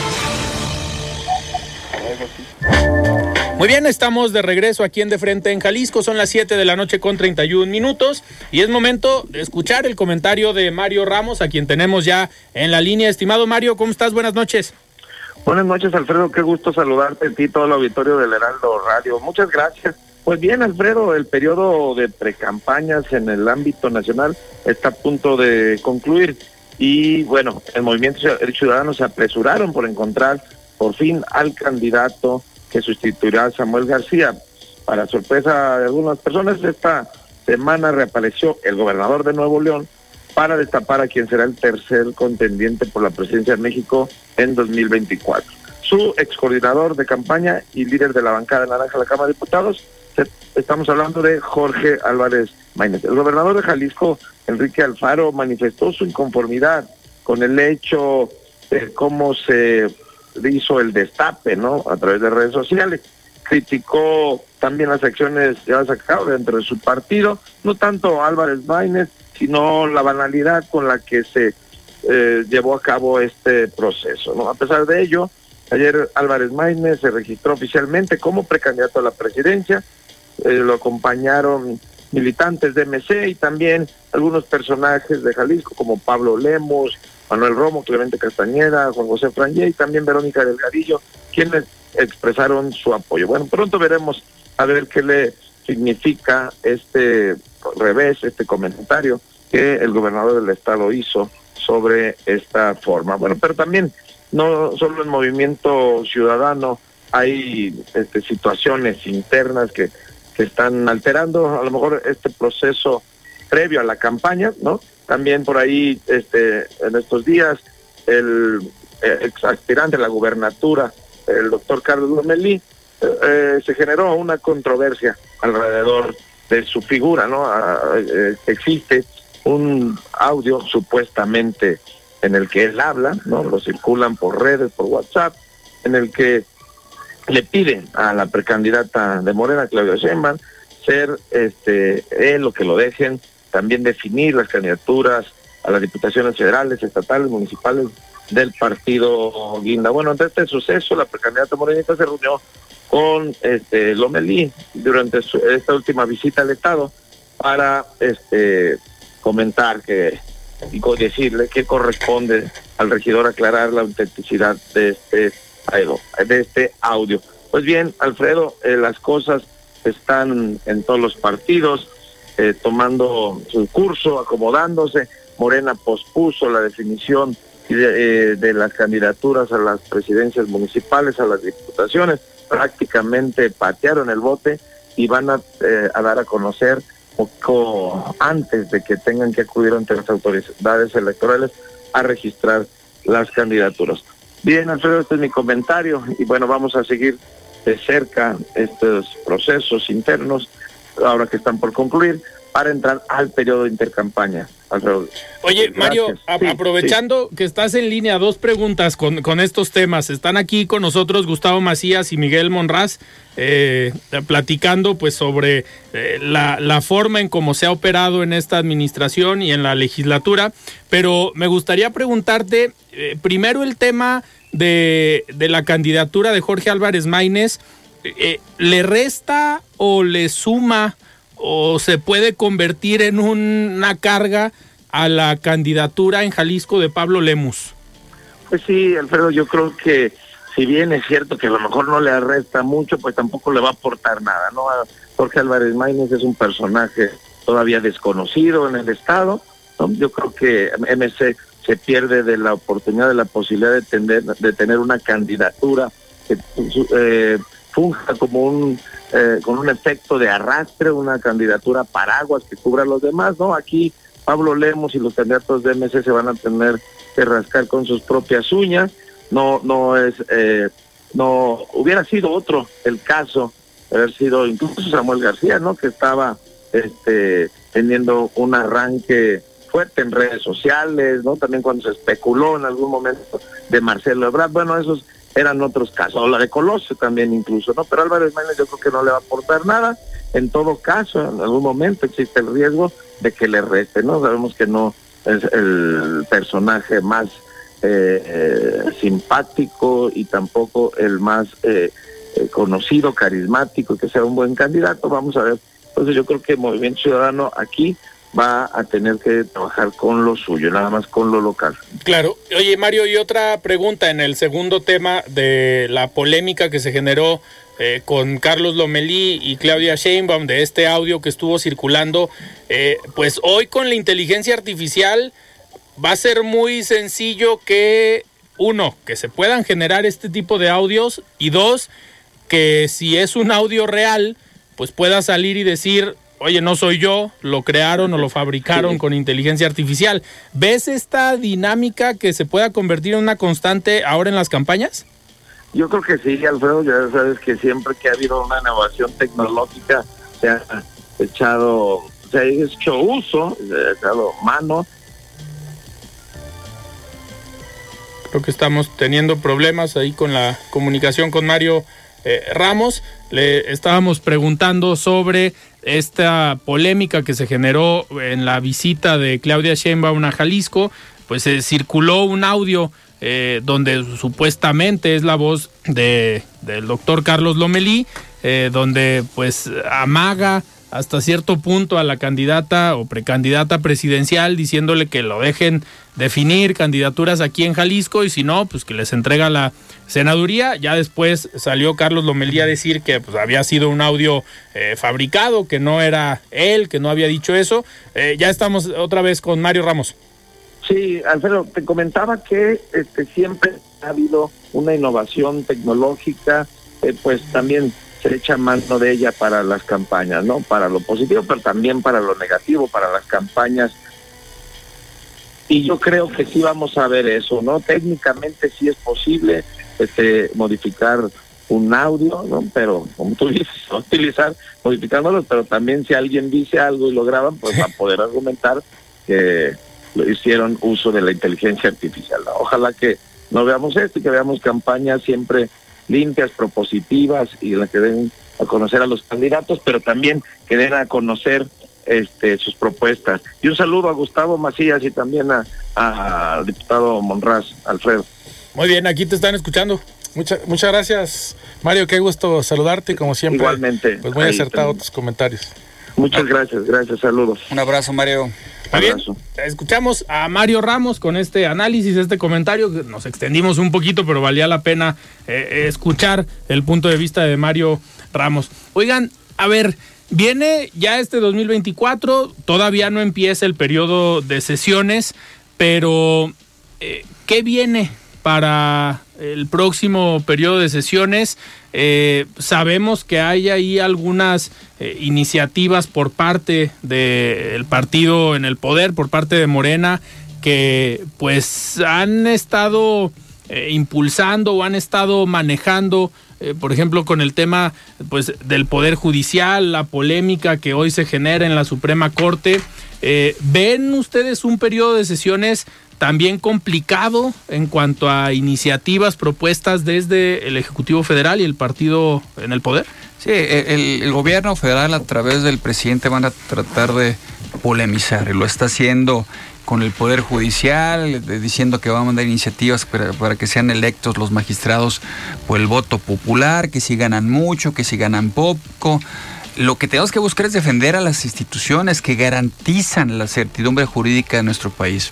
Muy bien, estamos de regreso aquí en De Frente en Jalisco. Son las 7 de la noche con 31 minutos y es momento de escuchar el comentario de Mario Ramos, a quien tenemos ya en la línea. Estimado Mario, ¿cómo estás? Buenas noches. Buenas noches, Alfredo. Qué gusto saludarte a ti, todo el auditorio del Heraldo Radio. Muchas gracias. Pues bien, Alfredo, el periodo de precampañas en el ámbito nacional está a punto de concluir y bueno, el movimiento ciudadano se apresuraron por encontrar por fin al candidato que sustituirá a Samuel García. Para sorpresa de algunas personas, esta semana reapareció el gobernador de Nuevo León para destapar a quien será el tercer contendiente por la presidencia de México en 2024. Su ex coordinador de campaña y líder de la bancada naranja de la Cámara de Diputados, estamos hablando de Jorge Álvarez Maínez. El gobernador de Jalisco, Enrique Alfaro, manifestó su inconformidad con el hecho de cómo se hizo el destape, ¿no? A través de redes sociales. Criticó también las acciones llevadas a cabo dentro de su partido, no tanto Álvarez Maínez, sino la banalidad con la que se eh, llevó a cabo este proceso, ¿no? A pesar de ello, ayer Álvarez Maínez se registró oficialmente como precandidato a la presidencia, eh, lo acompañaron militantes de MC y también algunos personajes de Jalisco como Pablo Lemos, Manuel Romo, Clemente Castañeda, Juan José Frangé y también Verónica Delgadillo, quienes expresaron su apoyo. Bueno, pronto veremos a ver qué le significa este revés, este comentario que el gobernador del estado hizo sobre esta forma. Bueno, pero también no solo en movimiento ciudadano hay este, situaciones internas que, que están alterando a lo mejor este proceso previo a la campaña, ¿no? También por ahí, este, en estos días, el eh, ex aspirante a la gubernatura, el doctor Carlos Lomelí, eh, eh, se generó una controversia alrededor de su figura, ¿no? Ah, existe un audio supuestamente en el que él habla, ¿no? Lo circulan por redes, por WhatsApp, en el que le piden a la precandidata de Morena, Claudia Sheinbaum, ser este él o que lo dejen también definir las candidaturas a las diputaciones federales, estatales, municipales del partido Guinda. Bueno, ante este suceso, la precandidata morenita se reunió con este Lomelí durante esta última visita al Estado para este comentar que y decirle que corresponde al regidor aclarar la autenticidad de este de este audio. Pues bien, Alfredo, eh, las cosas están en todos los partidos eh, tomando su curso, acomodándose. Morena pospuso la definición de, eh, de, las candidaturas a las presidencias municipales, a las diputaciones, prácticamente patearon el bote y van a, a dar a conocer poco antes de que tengan que acudir ante las autoridades electorales a registrar las candidaturas. Bien, Alfredo, este es mi comentario y bueno, vamos a seguir de cerca estos procesos internos, ahora que están por concluir, para entrar al periodo de intercampaña. Oye, Mario, aprovechando que estás en línea, dos preguntas con, con, estos temas. Están aquí con nosotros Gustavo Macías y Miguel Monraz eh, platicando pues sobre eh, la, la, forma en cómo se ha operado en esta administración y en la legislatura. Pero me gustaría preguntarte eh, primero el tema de, de, la candidatura de Jorge Álvarez Maínez. ¿Le resta o le suma? o se puede convertir en una carga a la candidatura en Jalisco de Pablo Lemus? Pues sí, Alfredo, yo creo que si bien es cierto que a lo mejor no le arresta mucho, pues tampoco le va a aportar nada, ¿no? Jorge Álvarez Maínez es un personaje todavía desconocido en el Estado, Yo creo que MC se pierde de la oportunidad, de la posibilidad de tener, de tener una candidatura que eh, funja como un eh, con un efecto de arrastre, una candidatura paraguas que cubra a los demás, ¿no? Aquí Pablo Lemos y los candidatos de MC se van a tener que rascar con sus propias uñas, no, no es, eh, no, hubiera sido otro el caso, haber sido incluso Samuel García, ¿no? Que estaba, este, teniendo un arranque fuerte en redes sociales, ¿no? También cuando se especuló en algún momento de Marcelo Ebrard, bueno, esos eran otros casos, o la de Colosio también incluso, ¿no? Pero Álvarez Maínez yo creo que no le va a aportar nada. En todo caso, en algún momento existe el riesgo de que le reste, ¿no? Sabemos que no es el personaje más eh, eh, simpático y tampoco el más eh, conocido, carismático, que sea un buen candidato. Vamos a ver. Entonces yo creo que Movimiento Ciudadano aquí va a tener que trabajar con lo suyo, nada más con lo local. Claro. Oye, Mario, y otra pregunta en el segundo tema de la polémica que se generó eh, con Carlos Lomelí y Claudia Sheinbaum de este audio que estuvo circulando, eh, pues hoy con la inteligencia artificial va a ser muy sencillo que, uno, que se puedan generar este tipo de audios y dos, que si es un audio real, pues pueda salir y decir, oye, no soy yo, lo crearon o lo fabricaron con inteligencia artificial. ¿Ves esta dinámica que se pueda convertir en una constante ahora en las campañas? Yo creo que sí, Alfredo, ya sabes que siempre que ha habido una innovación tecnológica se ha echado, se ha hecho uso, se ha echado mano. Creo que estamos teniendo problemas ahí con la comunicación con Mario eh, Ramos. Le estábamos preguntando sobre esta polémica que se generó en la visita de Claudia Sheinbaum a Jalisco, pues se circuló un audio eh, donde supuestamente es la voz de, del doctor Carlos Lomelí, eh, donde pues amaga hasta cierto punto a la candidata o precandidata presidencial diciéndole que lo dejen definir candidaturas aquí en Jalisco y si no, pues que les entrega la senaduría. Ya después salió Carlos Lomelí a decir que pues, había sido un audio eh, fabricado, que no era él, que no había dicho eso. Eh, ya estamos otra vez con Mario Ramos. Sí, Alfredo, te comentaba que este, siempre ha habido una innovación tecnológica, eh, pues también se echa mano de ella para las campañas, ¿no? Para lo positivo, pero también para lo negativo, para las campañas. Y yo creo que sí vamos a ver eso, ¿no? Técnicamente sí es posible este, modificar un audio, ¿no? Pero como tú dices, utilizar modificándolo, pero también si alguien dice algo y lo graban, pues va a poder argumentar que lo hicieron uso de la inteligencia artificial. Ojalá que no veamos esto y que veamos campañas siempre limpias, propositivas y las que den a conocer a los candidatos, pero también que den a conocer este, sus propuestas. Y un saludo a Gustavo Macías y también al diputado Monraz, Alfredo. Muy bien, aquí te están escuchando. Muchas muchas gracias, Mario. Qué gusto saludarte, como siempre. Igualmente. Pues muy acertado tus comentarios. Muchas gracias, gracias, saludos. Un abrazo, Mario. Está bien. Escuchamos a Mario Ramos con este análisis, este comentario. Nos extendimos un poquito, pero valía la pena eh, escuchar el punto de vista de Mario Ramos. Oigan, a ver, viene ya este 2024, todavía no empieza el periodo de sesiones, pero eh, ¿qué viene para el próximo periodo de sesiones? Eh, sabemos que hay ahí algunas eh, iniciativas por parte del partido en el poder, por parte de Morena, que pues han estado eh, impulsando o han estado manejando, por ejemplo, con el tema pues del poder judicial, la polémica que hoy se genera en la Suprema Corte. ¿Ven ustedes un periodo de sesiones también complicado en cuanto a iniciativas propuestas desde el Ejecutivo Federal y el partido en el poder? Sí, el, gobierno federal a través del presidente van a tratar de polemizar y lo está haciendo con el Poder Judicial, diciendo que va a mandar iniciativas para, que sean electos los magistrados por el voto popular, que si ganan mucho, que si ganan poco lo que tenemos que buscar es defender a las instituciones que garantizan la certidumbre jurídica de nuestro país.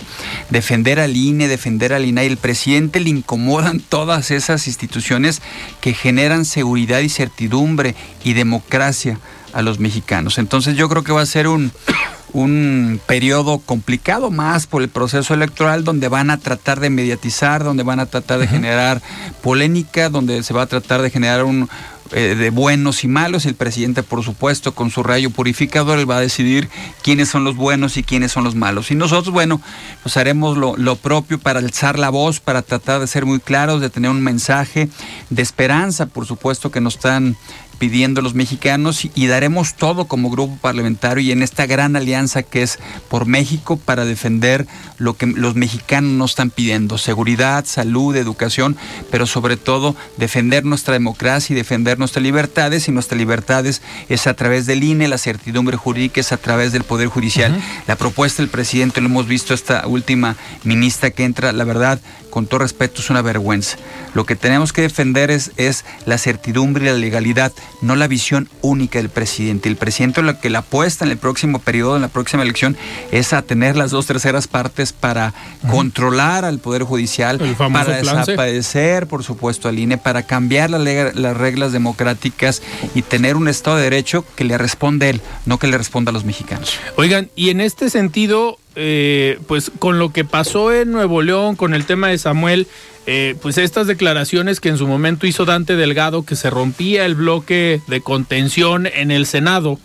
Defender al INE, defender al INAI. El presidente le incomodan todas esas instituciones que generan seguridad y certidumbre y democracia a los mexicanos. Entonces yo creo que va a ser un, un periodo complicado más por el proceso electoral donde van a tratar de mediatizar, donde van a tratar de generar polémica, donde se va a tratar de generar un, eh, de buenos y malos. El presidente, por supuesto, con su rayo purificador, él va a decidir quiénes son los buenos y quiénes son los malos. Y nosotros, bueno, pues haremos lo, lo propio para alzar la voz, para tratar de ser muy claros, de tener un mensaje de esperanza, por supuesto, que nos están pidiendo los mexicanos y, daremos todo como grupo parlamentario y en esta gran alianza que es por México para defender lo que los mexicanos nos están pidiendo, seguridad, salud, educación, pero sobre todo defender nuestra democracia y defender nuestras libertades y nuestras libertades es a través del INE, la certidumbre jurídica es a través del Poder Judicial. La propuesta del presidente, lo hemos visto esta última ministra que entra, la verdad, con todo respeto, es una vergüenza. Lo que tenemos que defender es, es la certidumbre y la legalidad no la visión única del presidente. El presidente lo que la apuesta en el próximo periodo, en la próxima elección, es a tener las dos terceras partes para controlar al Poder Judicial, para desaparecer, por supuesto, al INE, para cambiar las reglas democráticas y tener un Estado de Derecho que le responda a él, no que le responda a los mexicanos. Oigan, y en este sentido, eh, pues con lo que pasó en Nuevo León, con el tema de Samuel, eh, pues estas declaraciones que en su momento hizo Dante Delgado, que se rompía el bloque de contención en el Senado.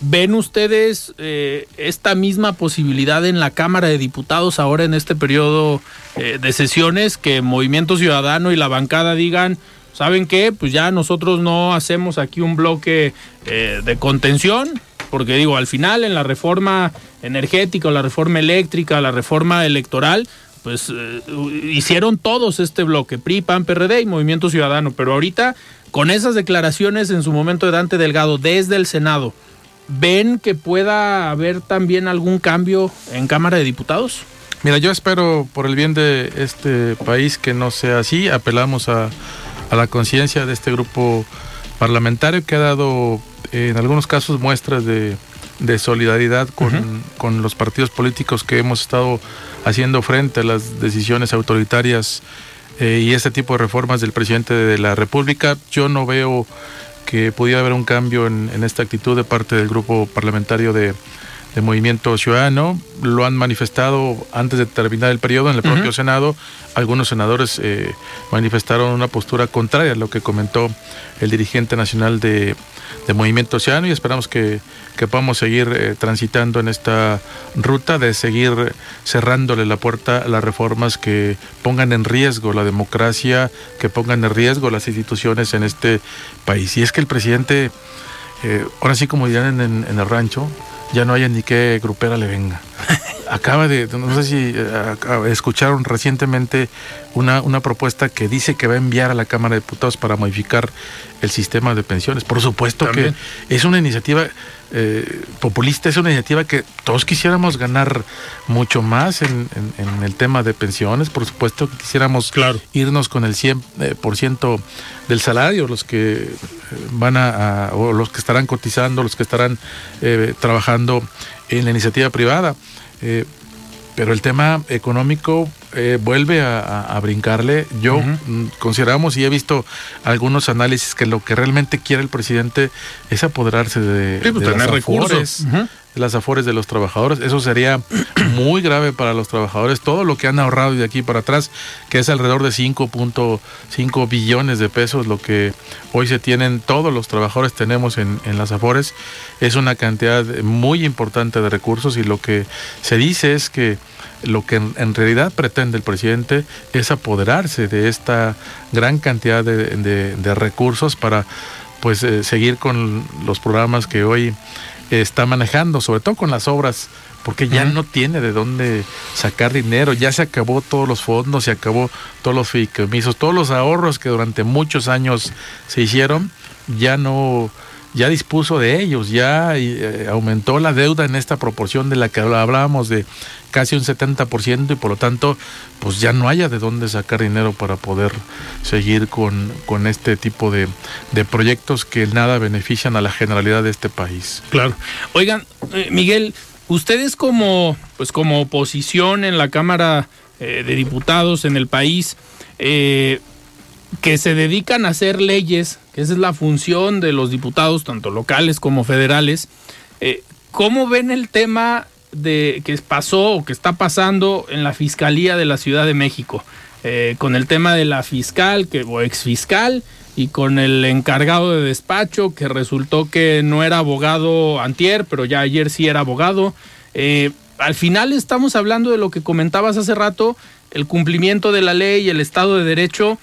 ¿Ven ustedes eh, esta misma posibilidad en la Cámara de Diputados ahora en este periodo eh, de sesiones que Movimiento Ciudadano y la bancada digan, ¿saben qué? Pues ya nosotros no hacemos aquí un bloque de contención, porque digo, al final en la reforma energética, la reforma eléctrica, la reforma electoral, pues eh, hicieron todos este bloque, PRI, PAN, PRD y Movimiento Ciudadano, pero ahorita con esas declaraciones en su momento de Dante Delgado desde el Senado, ¿ven que pueda haber también algún cambio en Cámara de Diputados? Mira, yo espero por el bien de este país que no sea así, apelamos a, la conciencia de este grupo parlamentario que ha dado en algunos casos muestras de, solidaridad con, con los partidos políticos que hemos estado haciendo frente a las decisiones autoritarias eh, y este tipo de reformas del presidente de la República. Yo no veo que pudiera haber un cambio en, esta actitud de parte del grupo parlamentario de, Movimiento Ciudadano. Lo han manifestado antes de terminar el periodo en el propio Senado. Algunos senadores eh, manifestaron una postura contraria a lo que comentó el dirigente nacional de, de Movimiento Ciudadano y esperamos que, podamos seguir eh, transitando en esta ruta de seguir cerrándole la puerta a las reformas que pongan en riesgo la democracia, que pongan en riesgo las instituciones en este país. Y es que el presidente, eh, ahora sí como dirán en, en, el rancho, ya no haya ni qué grupera le venga. acaba de, no sé si eh, escucharon recientemente una, una propuesta que dice que va a enviar a la Cámara de Diputados para modificar el sistema de pensiones. Por supuesto que es una iniciativa eh, populista, es una iniciativa que todos quisiéramos ganar mucho más en, el tema de pensiones. Por supuesto que quisiéramos irnos con el 100% eh, del salario, los que van a, o los que estarán cotizando, los que estarán trabajando en la iniciativa privada. Pero el tema económico eh, vuelve a, brincarle. Yo mm, consideramos y he visto algunos análisis que lo que realmente quiere el presidente es apoderarse de, pues, las recursos. De las afores de los trabajadores. Eso sería muy grave para los trabajadores. Todo lo que han ahorrado de aquí para atrás, que es alrededor de 5.5 billones de pesos, lo que hoy se tienen, todos los trabajadores tenemos en, las afores, es una cantidad muy importante de recursos y lo que se dice es que lo que en, realidad pretende el presidente es apoderarse de esta gran cantidad de, recursos para pues eh, seguir con los programas que hoy está manejando, sobre todo con las obras, porque ya no tiene de dónde sacar dinero, ya se acabó todos los fondos, se acabó todos los fideicomisos, todos los ahorros que durante muchos años se hicieron, ya no, ya dispuso de ellos, ya eh, aumentó la deuda en esta proporción de la que hablábamos de casi un 70% y por lo tanto pues ya no haya de dónde sacar dinero para poder seguir con, con este tipo de, de proyectos que nada benefician a la generalidad de este país. Claro. Oigan, eh, Miguel, ustedes como, pues como oposición en la Cámara eh, de Diputados en el país, eh, que se dedican a hacer leyes, que esa es la función de los diputados, tanto locales como federales, ¿cómo ven el tema de que pasó o que está pasando en la Fiscalía de la Ciudad de México, eh, con el tema de la fiscal que, o exfiscal y con el encargado de despacho que resultó que no era abogado antier, pero ya ayer sí era abogado. Eh, al final estamos hablando de lo que comentabas hace rato, el cumplimiento de la ley el Estado de Derecho,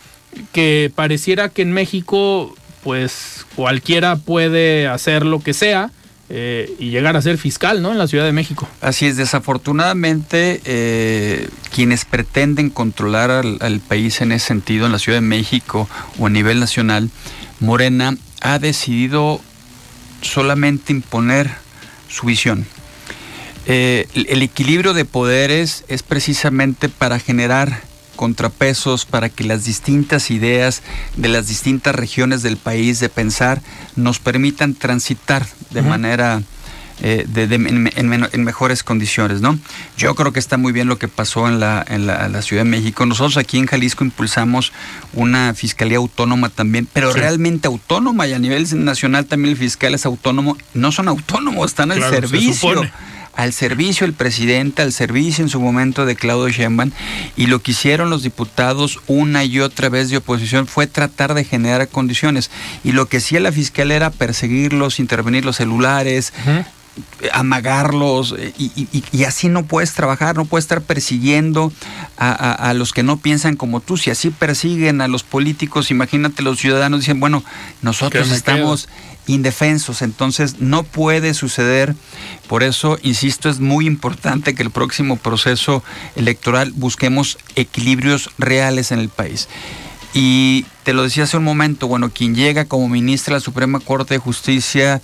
que pareciera que en México pues cualquiera puede hacer lo que sea eh, y llegar a ser fiscal, ¿no? En la Ciudad de México. Así es, desafortunadamente eh, quienes pretenden controlar al, país en ese sentido, en la Ciudad de México o a nivel nacional, Morena ha decidido solamente imponer su visión. Eh, el equilibrio de poderes es precisamente para generar contrapesos para que las distintas ideas de las distintas regiones del país de pensar nos permitan transitar de manera eh, en, mejores condiciones, ¿no? Yo creo que está muy bien lo que pasó en la, en la, Ciudad de México. Nosotros aquí en Jalisco impulsamos una fiscalía autónoma también, pero realmente autónoma y a nivel nacional también el fiscal es autónomo. No son autónomos, están al servicio al servicio del presidente, al servicio en su momento de Claudio Sheinbaum y lo que hicieron los diputados una y otra vez de oposición fue tratar de generar condiciones. Y lo que hacía la fiscal era perseguirlos, intervenir los celulares, amagarlos eh, y, así no puedes trabajar, no puedes estar persiguiendo a, los que no piensan como tú. Si así persiguen a los políticos, imagínate los ciudadanos dicen, bueno, nosotros estamos indefensos, entonces no puede suceder. Por eso, insisto, es muy importante que el próximo proceso electoral busquemos equilibrios reales en el país. Y te lo decía hace un momento, bueno, quien llega como ministra de la Suprema Corte de Justicia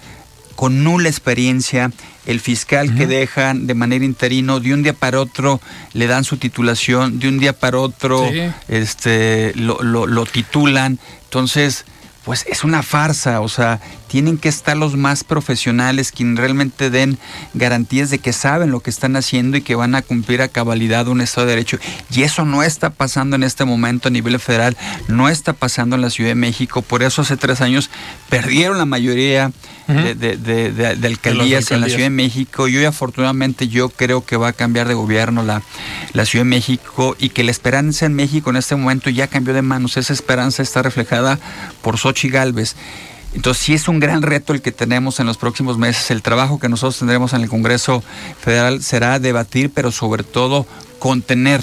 con nula experiencia, el fiscal que dejan de manera interino, de un día para otro le dan su titulación, de un día para otro este, lo, lo, lo titulan. Entonces, pues es una farsa, o sea, tienen que estar los más profesionales quienes realmente den garantías de que saben lo que están haciendo y que van a cumplir a cabalidad un Estado de Derecho. Y eso no está pasando en este momento a nivel federal, no está pasando en la Ciudad de México, por eso hace tres años perdieron la mayoría de, alcaldías en la Ciudad de México. Y hoy afortunadamente yo creo que va a cambiar de gobierno la, la Ciudad de México y que la esperanza en México en este momento ya cambió de manos, esa esperanza está reflejada por Sochi Galvez. Entonces sí es un gran reto el que tenemos en los próximos meses. El trabajo que nosotros tendremos en el Congreso Federal será debatir, pero sobre todo contener,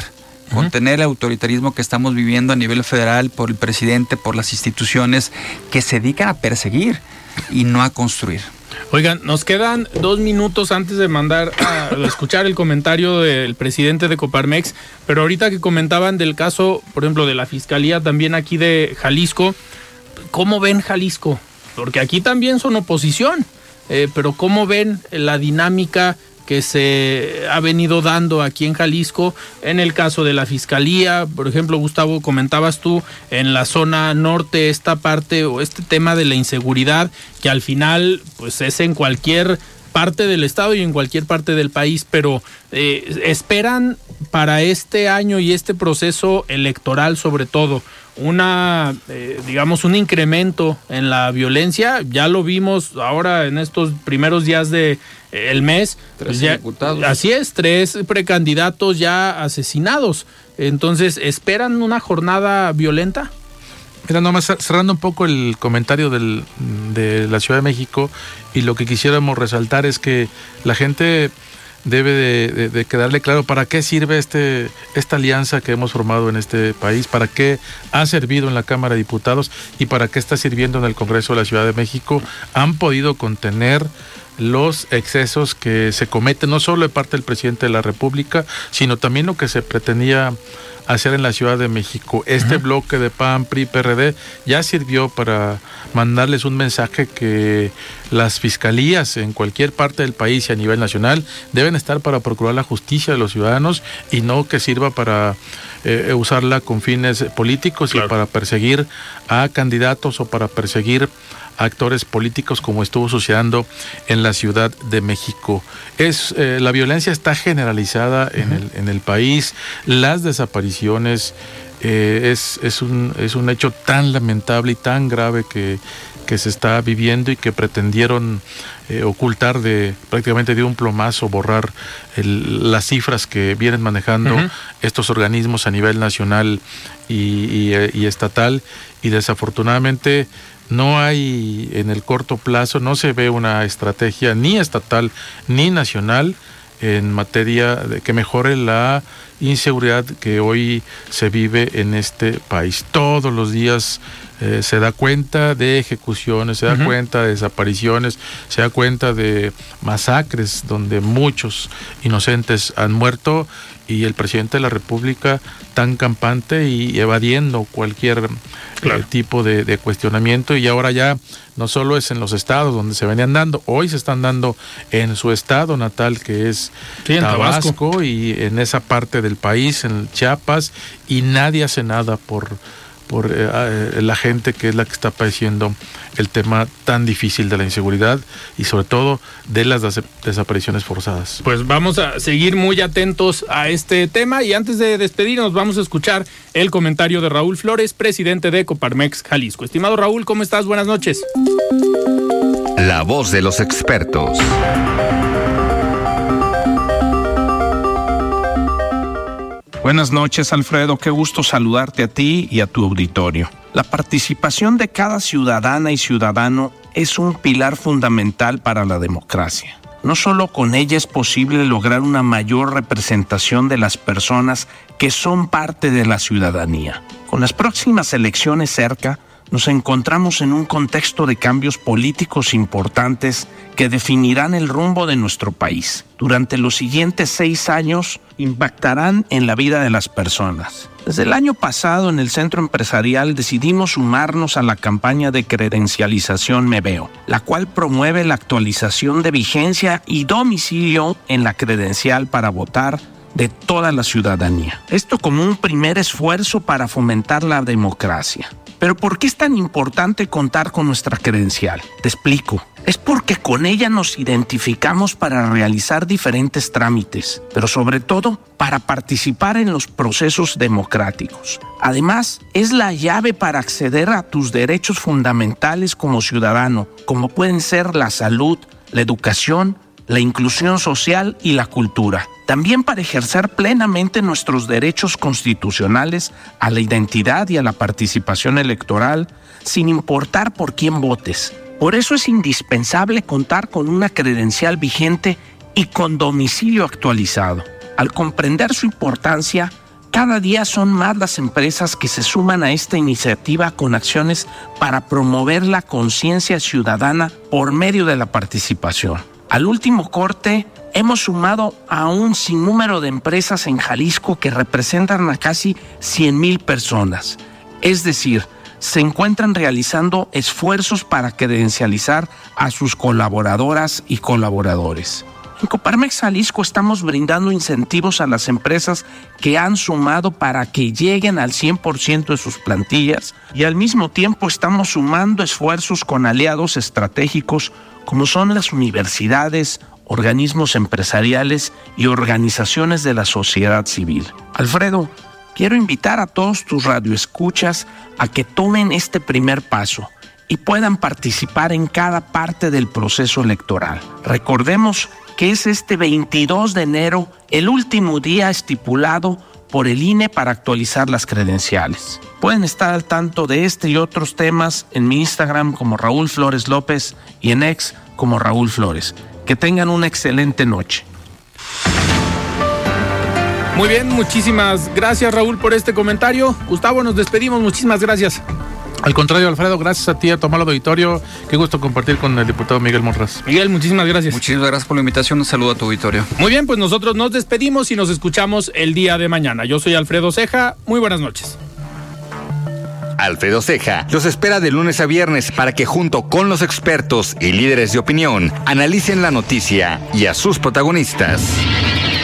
contener el autoritarismo que estamos viviendo a nivel federal por el presidente, por las instituciones que se dedican a perseguir y no a construir. Oigan, nos quedan dos minutos antes de mandar a escuchar el comentario del presidente de Coparmex, pero ahorita que comentaban del caso, por ejemplo, de la fiscalía también aquí de Jalisco, ¿cómo ven Jalisco? Porque aquí también son oposición, eh, pero ¿cómo ven la dinámica que se ha venido dando aquí en Jalisco en el caso de la fiscalía, por ejemplo, Gustavo, comentabas tú en la zona norte esta parte o este tema de la inseguridad que al final pues es en cualquier parte del estado y en cualquier parte del país, pero eh, esperan para este año y este proceso electoral sobre todo una, eh, digamos, un incremento en la violencia. Ya lo vimos ahora en estos primeros días de eh, el mes. Tres ya- ejecutados. así es, tres precandidatos ya asesinados. Entonces, ¿esperan una jornada violenta? Mira, nomás cerrando un poco el comentario del, de la Ciudad de México y lo que quisiéramos resaltar es que la gente debe de, quedarle claro para qué sirve este, esta alianza que hemos formado en este país, para qué ha servido en la Cámara de Diputados y para qué está sirviendo en el Congreso de la Ciudad de México. Han podido contener los excesos que se cometen no solo de parte del presidente de la República, sino también lo que se pretendía hacer en la Ciudad de México. Este bloque de PAN, PRI, PRD ya sirvió para mandarles un mensaje que las fiscalías en cualquier parte del país y a nivel nacional deben estar para procurar la justicia de los ciudadanos y no que sirva para eh, usarla con fines políticos y para perseguir a candidatos o para perseguir a actores políticos como estuvo sucediendo en la Ciudad de México. Es eh, la violencia está generalizada en, el, en el país, las desapariciones eh, es, es, un, es un hecho tan lamentable y tan grave que, que se está viviendo y que pretendieron eh, ocultar de prácticamente de un plomazo, borrar el- las cifras que vienen manejando estos organismos a nivel nacional y, y, eh, y estatal. Y desafortunadamente no hay en el corto plazo, no se ve una estrategia ni estatal ni nacional en materia de que mejore la inseguridad que hoy se vive en este país. Todos los días eh, se da cuenta de ejecuciones, se da cuenta de desapariciones, se da cuenta de masacres donde muchos inocentes han muerto y el presidente de la República tan campante y evadiendo cualquier eh, tipo de, de cuestionamiento y ahora ya no solo es en los estados donde se venían dando, hoy se están dando en su estado natal que es Sí, en Tabasco, Tabasco. y en esa parte del país, en Chiapas, y nadie hace nada por, por eh, eh, la gente que es la que está padeciendo el tema tan difícil de la inseguridad y sobre todo de las des- desapariciones forzadas. Pues vamos a seguir muy atentos a este tema y antes de despedirnos vamos a escuchar el comentario de Raúl Flores, presidente de Coparmex Jalisco. Estimado Raúl, ¿cómo estás? Buenas noches. La voz de los expertos. Buenas noches, Alfredo. Qué gusto saludarte a ti y a tu auditorio. La participación de cada ciudadana y ciudadano es un pilar fundamental para la democracia. No solo con ella es posible lograr una mayor representación de las personas que son parte de la ciudadanía. Con las próximas elecciones cerca, nos encontramos en un contexto de cambios políticos importantes que definirán el rumbo de nuestro país. Durante los siguientes seis años impactarán en la vida de las personas. Desde el año pasado en el centro empresarial decidimos sumarnos a la campaña de credencialización Me Veo, la cual promueve la actualización de vigencia y domicilio en la credencial para votar de toda la ciudadanía. Esto como un primer esfuerzo para fomentar la democracia. Pero ¿por qué es tan importante contar con nuestra credencial? Te explico. Es porque con ella nos identificamos para realizar diferentes trámites, pero sobre todo para participar en los procesos democráticos. Además, es la llave para acceder a tus derechos fundamentales como ciudadano, como pueden ser la salud, la educación, la inclusión social y la cultura. También para ejercer plenamente nuestros derechos constitucionales a la identidad y a la participación electoral, sin importar por quién votes. Por eso es indispensable contar con una credencial vigente y con domicilio actualizado. Al comprender su importancia, Cada día son más las empresas que se suman a esta iniciativa con acciones para promover la conciencia ciudadana por medio de la participación. Al último corte, hemos sumado a un sinnúmero de empresas en Jalisco que representan a casi 100 mil personas. Es decir, se encuentran realizando esfuerzos para credencializar a sus colaboradoras y colaboradores. En Coparmex Jalisco estamos brindando incentivos a las empresas que han sumado para que lleguen al 100% de sus plantillas y al mismo tiempo estamos sumando esfuerzos con aliados estratégicos como son las universidades, organismos empresariales y organizaciones de la sociedad civil. Alfredo, quiero invitar a todos tus radioescuchas a que tomen este primer paso y puedan participar en cada parte del proceso electoral. Recordemos que es este 22 de enero el último día estipulado por el INE para actualizar las credenciales. Pueden estar al tanto de este y otros temas en mi Instagram como Raúl Flores López y en ex como Raúl Flores. Que tengan una excelente noche. Muy bien, muchísimas gracias Raúl por este comentario. Gustavo, nos despedimos, muchísimas gracias. Al contrario, Alfredo, gracias a ti, a Tomás Auditorio. Qué gusto compartir con el diputado Miguel Monraz. Miguel, muchísimas gracias. Muchísimas gracias por la invitación. Un saludo a tu auditorio. Muy bien, pues nosotros nos despedimos y nos escuchamos el día de mañana. Yo soy Alfredo Ceja. Muy buenas noches. Alfredo Ceja los espera de lunes a viernes para que junto con los expertos y líderes de opinión analicen la noticia y a sus protagonistas.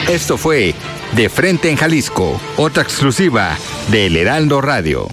Esto fue De Frente en Jalisco, otra exclusiva de El Heraldo Radio.